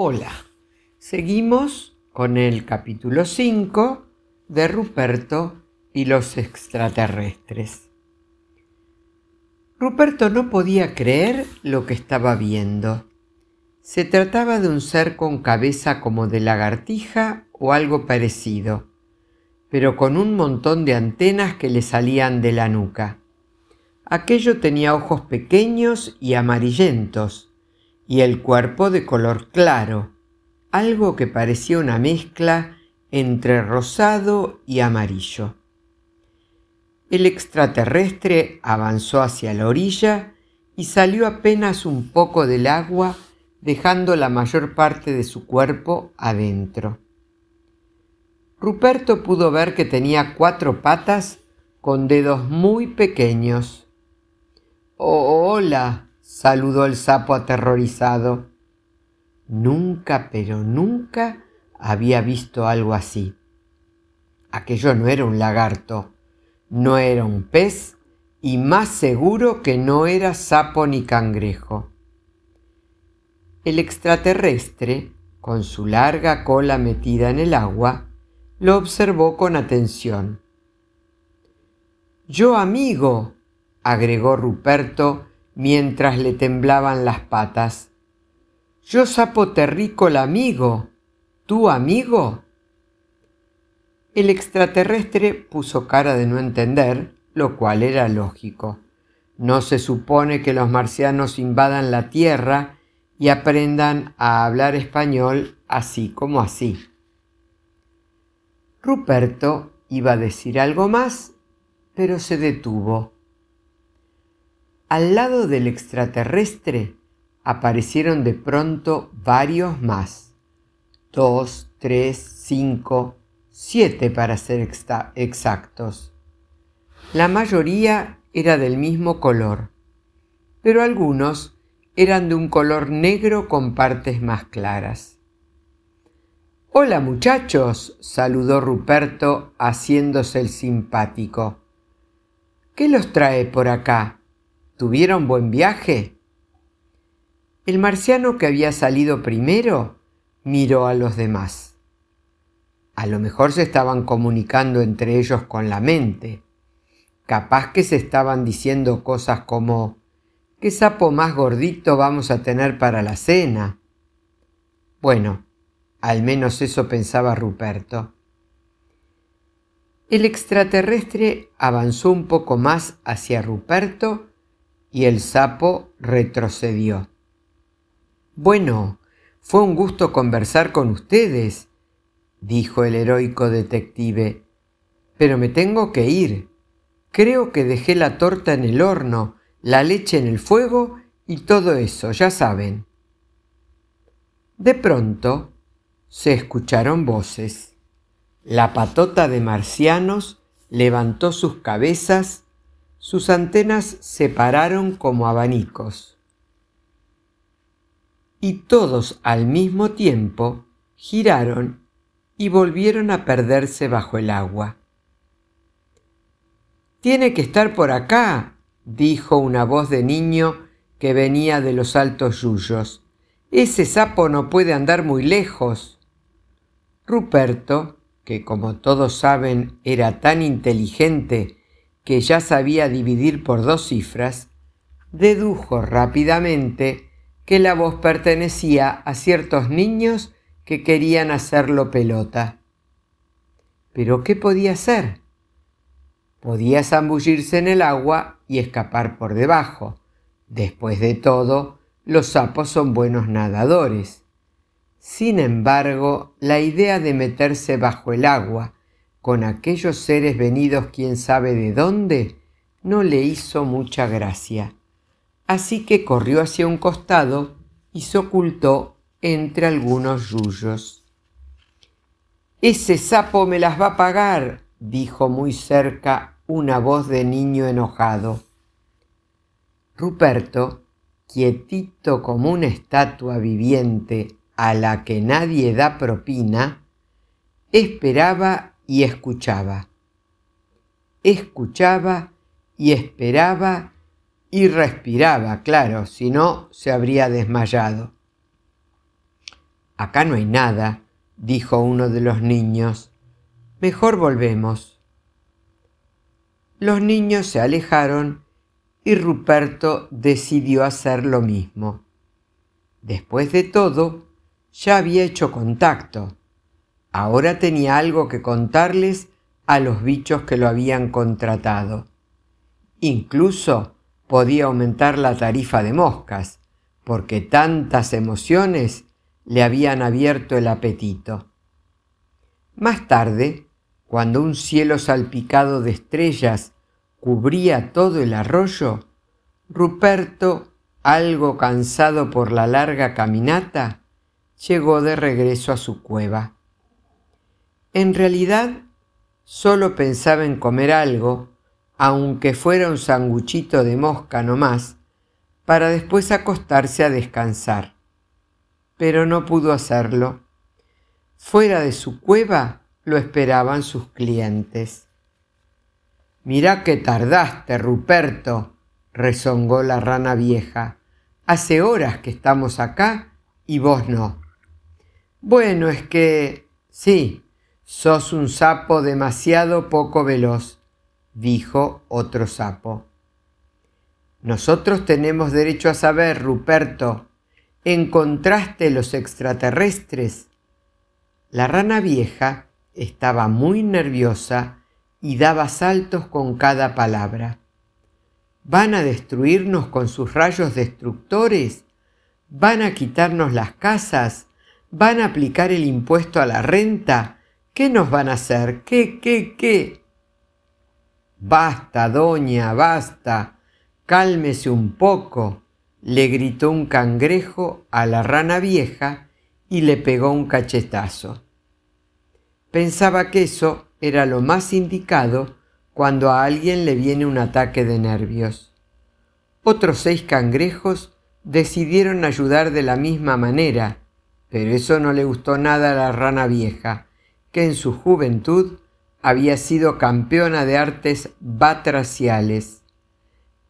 Hola, seguimos con el capítulo 5 de Ruperto y los extraterrestres. Ruperto no podía creer lo que estaba viendo. Se trataba de un ser con cabeza como de lagartija o algo parecido, pero con un montón de antenas que le salían de la nuca. Aquello tenía ojos pequeños y amarillentos, y el cuerpo de color claro, algo que parecía una mezcla entre rosado y amarillo. El extraterrestre avanzó hacia la orilla y salió apenas un poco del agua, dejando la mayor parte de su cuerpo adentro. Ruperto pudo ver que tenía cuatro patas con dedos muy pequeños. Oh, hola, saludó el sapo aterrorizado. Nunca, pero nunca había visto algo así. Aquello no era un lagarto, no era un pez y más seguro que no era sapo ni cangrejo. El extraterrestre, con su larga cola metida en el agua, lo observó con atención. Yo amigo, agregó Ruperto mientras le temblaban las patas. Yo sapo terrícola amigo, ¿tú amigo? El extraterrestre puso cara de no entender, lo cual era lógico. No se supone que los marcianos invadan la Tierra y aprendan a hablar español así como así. Ruperto iba a decir algo más, pero se detuvo. Al lado del extraterrestre aparecieron de pronto varios más. Dos, tres, cinco, siete para ser exactos. La mayoría era del mismo color, pero algunos eran de un color negro con partes más claras. Hola muchachos, saludó Ruperto haciéndose el simpático. ¿Qué los trae por acá? ¿Tuvieron buen viaje? El marciano que había salido primero miró a los demás. A lo mejor se estaban comunicando entre ellos con la mente. Capaz que se estaban diciendo cosas como ¿qué sapo más gordito vamos a tener para la cena? Bueno, al menos eso pensaba Ruperto. El extraterrestre avanzó un poco más hacia Ruperto y el sapo retrocedió. Bueno, fue un gusto conversar con ustedes, dijo el heroico detective, pero me tengo que ir. Creo que dejé la torta en el horno, la leche en el fuego y todo eso, ya saben. De pronto se escucharon voces. La patota de marcianos levantó sus cabezas sus antenas se pararon como abanicos. Y todos al mismo tiempo giraron y volvieron a perderse bajo el agua. Tiene que estar por acá, dijo una voz de niño que venía de los altos yuyos. Ese sapo no puede andar muy lejos. Ruperto, que como todos saben era tan inteligente que ya sabía dividir por dos cifras, dedujo rápidamente que la voz pertenecía a ciertos niños que querían hacerlo pelota. Pero ¿qué podía hacer? Podía zambullirse en el agua y escapar por debajo. Después de todo, los sapos son buenos nadadores. Sin embargo, la idea de meterse bajo el agua con aquellos seres venidos quién sabe de dónde, no le hizo mucha gracia. Así que corrió hacia un costado y se ocultó entre algunos yuyos. Ese sapo me las va a pagar, dijo muy cerca una voz de niño enojado. Ruperto, quietito como una estatua viviente a la que nadie da propina, esperaba y escuchaba. Escuchaba y esperaba y respiraba, claro, si no se habría desmayado. Acá no hay nada, dijo uno de los niños. Mejor volvemos. Los niños se alejaron y Ruperto decidió hacer lo mismo. Después de todo, ya había hecho contacto. Ahora tenía algo que contarles a los bichos que lo habían contratado. Incluso podía aumentar la tarifa de moscas, porque tantas emociones le habían abierto el apetito. Más tarde, cuando un cielo salpicado de estrellas cubría todo el arroyo, Ruperto, algo cansado por la larga caminata, llegó de regreso a su cueva. En realidad, solo pensaba en comer algo, aunque fuera un sanguchito de mosca no más, para después acostarse a descansar. Pero no pudo hacerlo. Fuera de su cueva lo esperaban sus clientes. Mirá que tardaste, Ruperto, rezongó la rana vieja. Hace horas que estamos acá y vos no. Bueno, es que... sí, sos un sapo demasiado poco veloz, dijo otro sapo. Nosotros tenemos derecho a saber, Ruperto. ¿Encontraste los extraterrestres? La rana vieja estaba muy nerviosa y daba saltos con cada palabra. ¿Van a destruirnos con sus rayos destructores? ¿Van a quitarnos las casas? ¿Van a aplicar el impuesto a la renta? ¿Qué nos van a hacer? ¿Qué, qué, qué? Basta, doña, basta. Cálmese un poco, le gritó un cangrejo a la rana vieja y le pegó un cachetazo. Pensaba que eso era lo más indicado cuando a alguien le viene un ataque de nervios. Otros seis cangrejos decidieron ayudar de la misma manera, pero eso no le gustó nada a la rana vieja, que en su juventud había sido campeona de artes batraciales.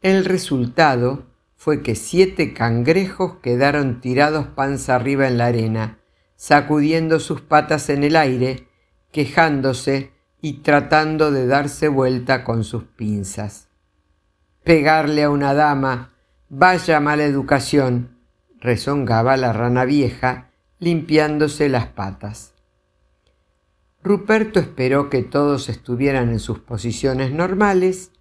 El resultado fue que siete cangrejos quedaron tirados panza arriba en la arena, sacudiendo sus patas en el aire, quejándose y tratando de darse vuelta con sus pinzas. Pegarle a una dama, vaya mala educación, rezongaba la rana vieja, limpiándose las patas. Ruperto esperó que todos estuvieran en sus posiciones normales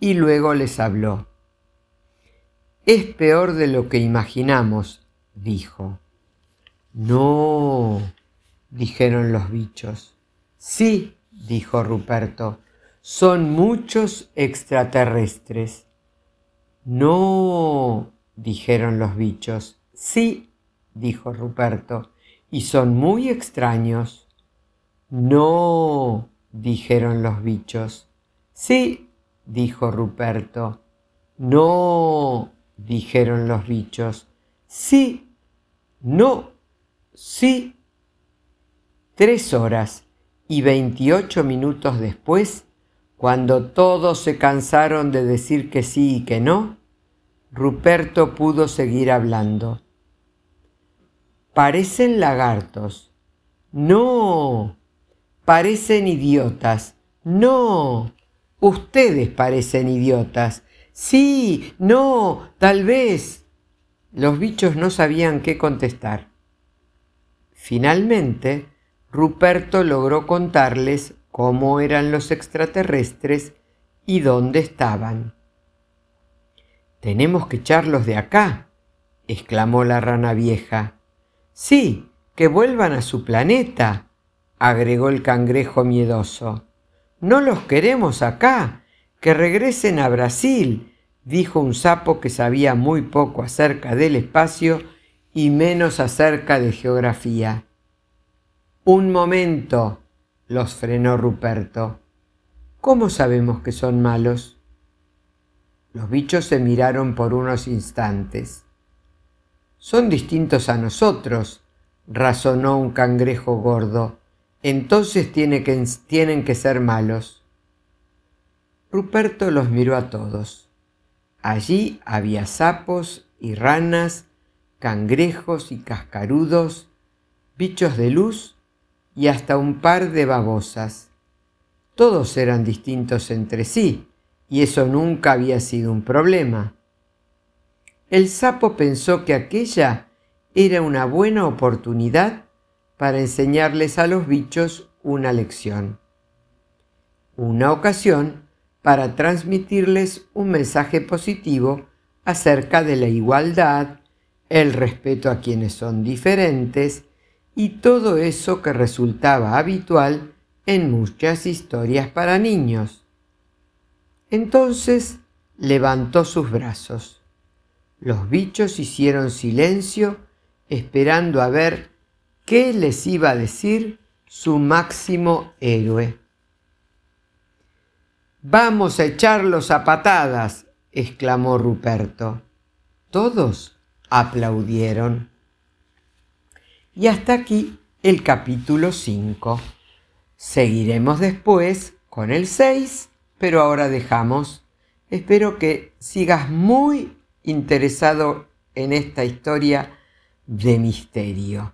y luego les habló. Es peor de lo que imaginamos, dijo. No, dijeron los bichos. Sí, dijo Ruperto, son muchos extraterrestres. No, dijeron los bichos. Sí, dijo Ruperto, y son muy extraños. No, dijeron los bichos. Sí, dijo Ruperto. No, dijeron los bichos. Sí, no, sí. Tres horas y veintiocho minutos después, cuando todos se cansaron de decir que sí y que no, Ruperto pudo seguir hablando. Parecen lagartos. No. Parecen idiotas. No. Ustedes parecen idiotas. Sí, no, tal vez. Los bichos no sabían qué contestar. Finalmente, Ruperto logró contarles cómo eran los extraterrestres y dónde estaban. Tenemos que echarlos de acá, exclamó la rana vieja. Sí, que vuelvan a su planeta, agregó el cangrejo miedoso. No los queremos acá, que regresen a Brasil, dijo un sapo que sabía muy poco acerca del espacio y menos acerca de geografía. Un momento, los frenó Ruperto. ¿Cómo sabemos que son malos? Los bichos se miraron por unos instantes. Son distintos a nosotros, razonó un cangrejo gordo. Entonces tienen que ser malos. Ruperto los miró a todos. Allí había sapos y ranas, cangrejos y cascarudos, bichos de luz y hasta un par de babosas. Todos eran distintos entre sí, y eso nunca había sido un problema. El sapo pensó que aquella era una buena oportunidad para enseñarles a los bichos una lección. Una ocasión para transmitirles un mensaje positivo acerca de la igualdad, el respeto a quienes son diferentes y todo eso que resultaba habitual en muchas historias para niños. Entonces levantó sus brazos. Los bichos hicieron silencio esperando a ver qué les iba a decir su máximo héroe. Vamos a echarlos a patadas, exclamó Ruperto. Todos aplaudieron. Y hasta aquí el capítulo 5. Seguiremos después con el 6, pero ahora dejamos. Espero que sigas muy interesado en esta historia de misterio.